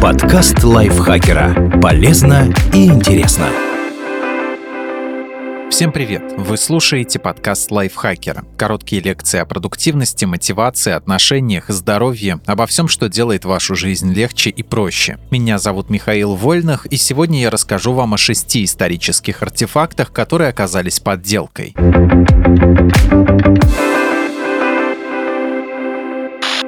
Подкаст лайфхакера. Полезно и интересно. Всем привет! Вы слушаете подкаст лайфхакера. Короткие лекции о продуктивности, мотивации, отношениях, здоровье, обо всем, что делает вашу жизнь легче и проще. Меня зовут Михаил Вольных, и сегодня я расскажу вам о шести исторических артефактах, которые оказались подделкой.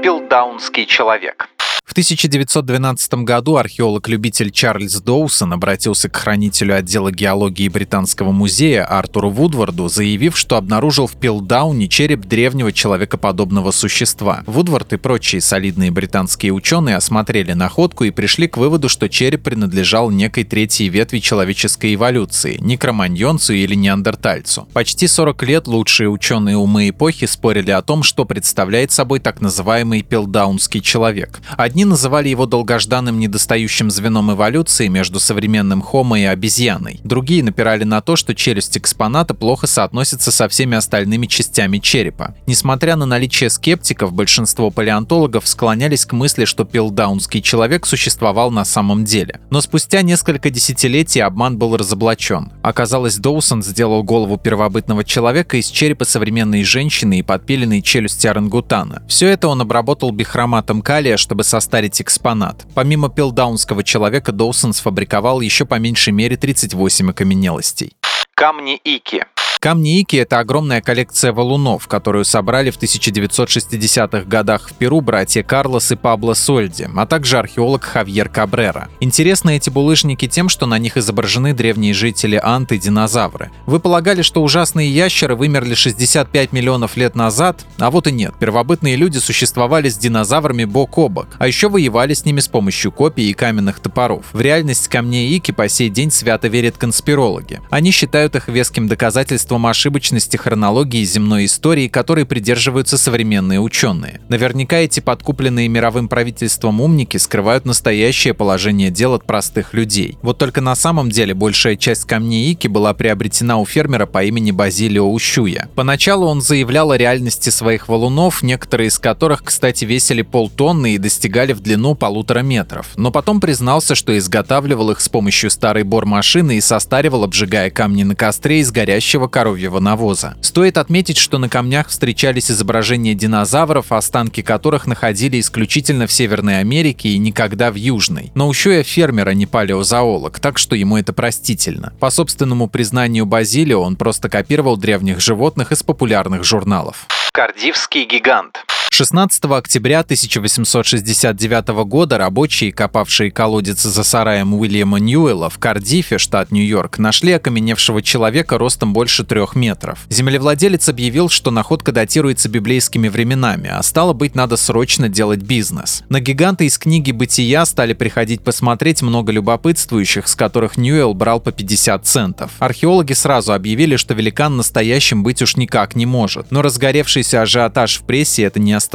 Пилдаунский человек. В 1912 году археолог-любитель Чарльз Доусон обратился к хранителю отдела геологии Британского музея Артуру Вудварду, заявив, что обнаружил в Пилдауне череп древнего человекоподобного существа. Вудвард и прочие солидные британские ученые осмотрели находку и пришли к выводу, что череп принадлежал некой третьей ветви человеческой эволюции – некроманьонцу или неандертальцу. Почти 40 лет лучшие ученые умы эпохи спорили о том, что представляет собой так называемый пилдаунский человек. Одни Одни называли его долгожданным недостающим звеном эволюции между современным Homo и обезьяной. Другие напирали на то, что челюсть экспоната плохо соотносится со всеми остальными частями черепа. Несмотря на наличие скептиков, большинство палеонтологов склонялись к мысли, что пилдаунский человек существовал на самом деле. Но спустя несколько десятилетий обман был разоблачен. Оказалось, Доусон сделал голову первобытного человека из черепа современной женщины и подпиленной челюсти орангутана. Все это он обработал бихроматом калия, чтобы составить состарить экспонат. Помимо пилдаунского человека, Доусон сфабриковал еще по меньшей мере 38 окаменелостей. Камни Ики Камни Ики — это огромная коллекция валунов, которую собрали в 1960-х годах в Перу братья Карлос и Пабло Сольди, а также археолог Хавьер Кабрера. Интересны эти булыжники тем, что на них изображены древние жители Анты и динозавры. Вы полагали, что ужасные ящеры вымерли 65 миллионов лет назад? А вот и нет. Первобытные люди существовали с динозаврами бок о бок, а еще воевали с ними с помощью копий и каменных топоров. В реальность камней Ики по сей день свято верят конспирологи. Они считают их веским доказательством свидетельством ошибочности хронологии земной истории, которой придерживаются современные ученые. Наверняка эти подкупленные мировым правительством умники скрывают настоящее положение дел от простых людей. Вот только на самом деле большая часть камней Ики была приобретена у фермера по имени Базилио Ущуя. Поначалу он заявлял о реальности своих валунов, некоторые из которых, кстати, весили полтонны и достигали в длину полутора метров. Но потом признался, что изготавливал их с помощью старой бормашины и состаривал, обжигая камни на костре из горящего коровьего навоза. Стоит отметить, что на камнях встречались изображения динозавров, останки которых находили исключительно в Северной Америке и никогда в Южной. Но Ущуя фермер, а не палеозоолог, так что ему это простительно. По собственному признанию Базилио, он просто копировал древних животных из популярных журналов. Кардивский гигант 16 октября 1869 года рабочие, копавшие колодец за сараем Уильяма Ньюэлла в Кардифе, штат Нью-Йорк, нашли окаменевшего человека ростом больше трех метров. Землевладелец объявил, что находка датируется библейскими временами, а стало быть, надо срочно делать бизнес. На гиганта из книги «Бытия» стали приходить посмотреть много любопытствующих, с которых Ньюэлл брал по 50 центов. Археологи сразу объявили, что великан настоящим быть уж никак не может, но разгоревшийся ажиотаж в прессе это не остановило.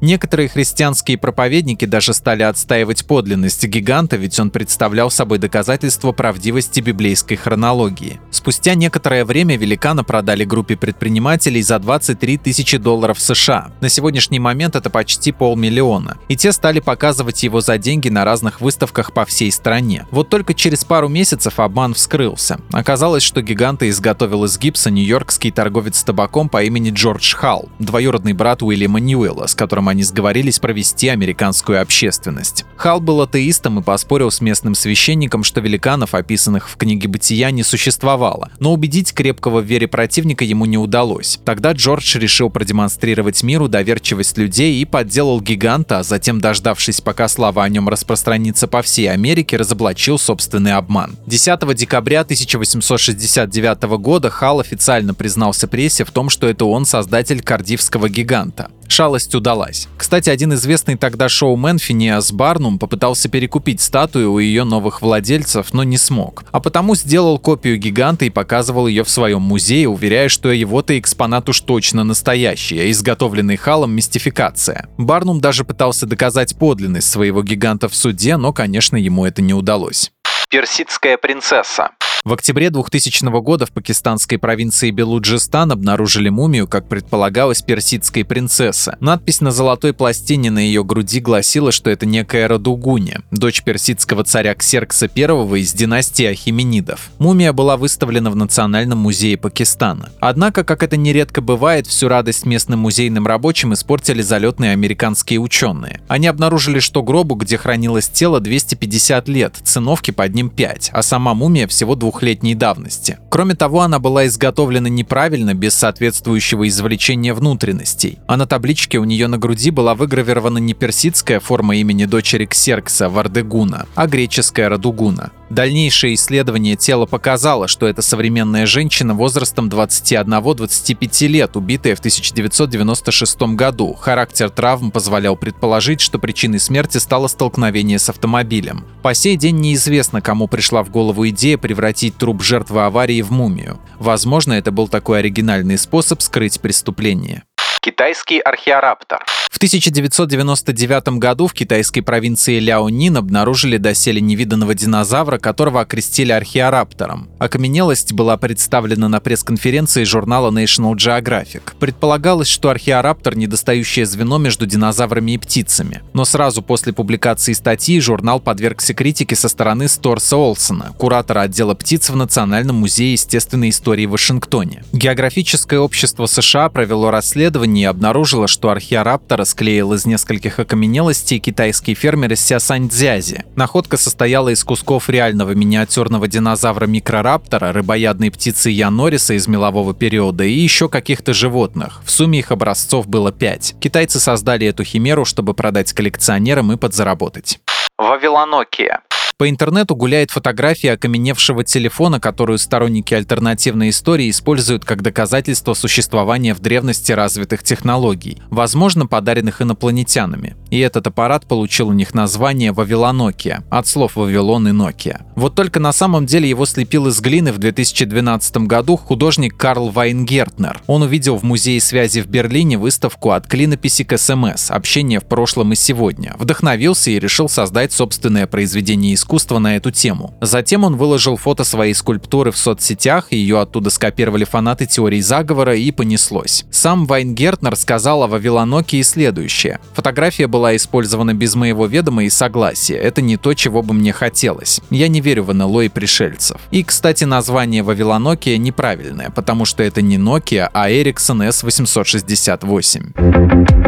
Некоторые христианские проповедники даже стали отстаивать подлинность гиганта, ведь он представлял собой доказательство правдивости библейской хронологии. Спустя некоторое время великана продали группе предпринимателей за 23 тысячи долларов США. На сегодняшний момент это почти полмиллиона. И те стали показывать его за деньги на разных выставках по всей стране. Вот только через пару месяцев обман вскрылся. Оказалось, что гиганта изготовил из гипса нью-йоркский торговец табаком по имени Джордж Халл, двоюродный брат Уильяма Ньюэлла, с которым они сговорились провести американскую общественность. Хал был атеистом и поспорил с местным священником, что великанов, описанных в книге «Бытия», не существовало. Но убедить крепкого в вере противника ему не удалось. Тогда Джордж решил продемонстрировать миру доверчивость людей и подделал гиганта, а затем, дождавшись, пока слава о нем распространится по всей Америке, разоблачил собственный обман. 10 декабря 1869 года Хал официально признался прессе в том, что это он создатель кардивского гиганта шалость удалась. Кстати, один известный тогда шоумен Финиас Барнум попытался перекупить статую у ее новых владельцев, но не смог. А потому сделал копию гиганта и показывал ее в своем музее, уверяя, что его-то экспонат уж точно настоящий, а изготовленный халом мистификация. Барнум даже пытался доказать подлинность своего гиганта в суде, но, конечно, ему это не удалось. Персидская принцесса. В октябре 2000 года в пакистанской провинции Белуджистан обнаружили мумию, как предполагалось, персидской принцессы. Надпись на золотой пластине на ее груди гласила, что это некая Радугуня, дочь персидского царя Ксеркса I из династии Ахименидов. Мумия была выставлена в Национальном музее Пакистана. Однако, как это нередко бывает, всю радость местным музейным рабочим испортили залетные американские ученые. Они обнаружили, что гробу, где хранилось тело, 250 лет, циновки под ним 5, а сама мумия всего 2 двухлетней давности. Кроме того, она была изготовлена неправильно, без соответствующего извлечения внутренностей, а на табличке у нее на груди была выгравирована не персидская форма имени дочери Ксеркса Вардегуна, а греческая Радугуна. Дальнейшее исследование тела показало, что это современная женщина возрастом 21-25 лет, убитая в 1996 году. Характер травм позволял предположить, что причиной смерти стало столкновение с автомобилем. По сей день неизвестно, кому пришла в голову идея превратить труп жертвы аварии в мумию. Возможно, это был такой оригинальный способ скрыть преступление. Китайский археораптор. В 1999 году в китайской провинции Ляонин обнаружили доселе невиданного динозавра, которого окрестили археораптором. Окаменелость была представлена на пресс-конференции журнала National Geographic. Предполагалось, что археораптор – недостающее звено между динозаврами и птицами. Но сразу после публикации статьи журнал подвергся критике со стороны Сторса Олсона, куратора отдела птиц в Национальном музее естественной истории в Вашингтоне. Географическое общество США провело расследование и обнаружило, что археораптор расклеил из нескольких окаменелостей китайский фермер из Сясаньцзязи. Находка состояла из кусков реального миниатюрного динозавра микрораптора, рыбоядной птицы Янориса из мелового периода и еще каких-то животных. В сумме их образцов было пять. Китайцы создали эту химеру, чтобы продать коллекционерам и подзаработать. Вавилонокия. По интернету гуляет фотография окаменевшего телефона, которую сторонники альтернативной истории используют как доказательство существования в древности развитых технологий, возможно, подаренных инопланетянами. И этот аппарат получил у них название Вавилонокия, от слов Вавилон и Nokia. Вот только на самом деле его слепил из глины в 2012 году художник Карл Вайнгертнер. Он увидел в Музее связи в Берлине выставку «От клинописи к СМС. Общение в прошлом и сегодня». Вдохновился и решил создать собственное произведение искусства искусства на эту тему. Затем он выложил фото своей скульптуры в соцсетях, ее оттуда скопировали фанаты теории заговора и понеслось. Сам Вайнгертнер сказал о Вавилоноке следующее. Фотография была использована без моего ведома и согласия. Это не то, чего бы мне хотелось. Я не верю в НЛО и пришельцев. И, кстати, название Вавилонокия неправильное, потому что это не Nokia, а Ericsson S868.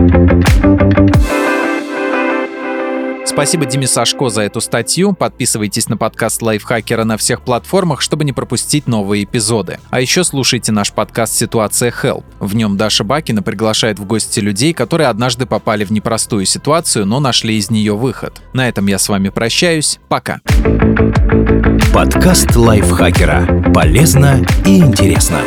Спасибо Диме Сашко за эту статью. Подписывайтесь на подкаст Лайфхакера на всех платформах, чтобы не пропустить новые эпизоды. А еще слушайте наш подкаст «Ситуация Help». В нем Даша Бакина приглашает в гости людей, которые однажды попали в непростую ситуацию, но нашли из нее выход. На этом я с вами прощаюсь. Пока. Подкаст Лайфхакера. Полезно и интересно.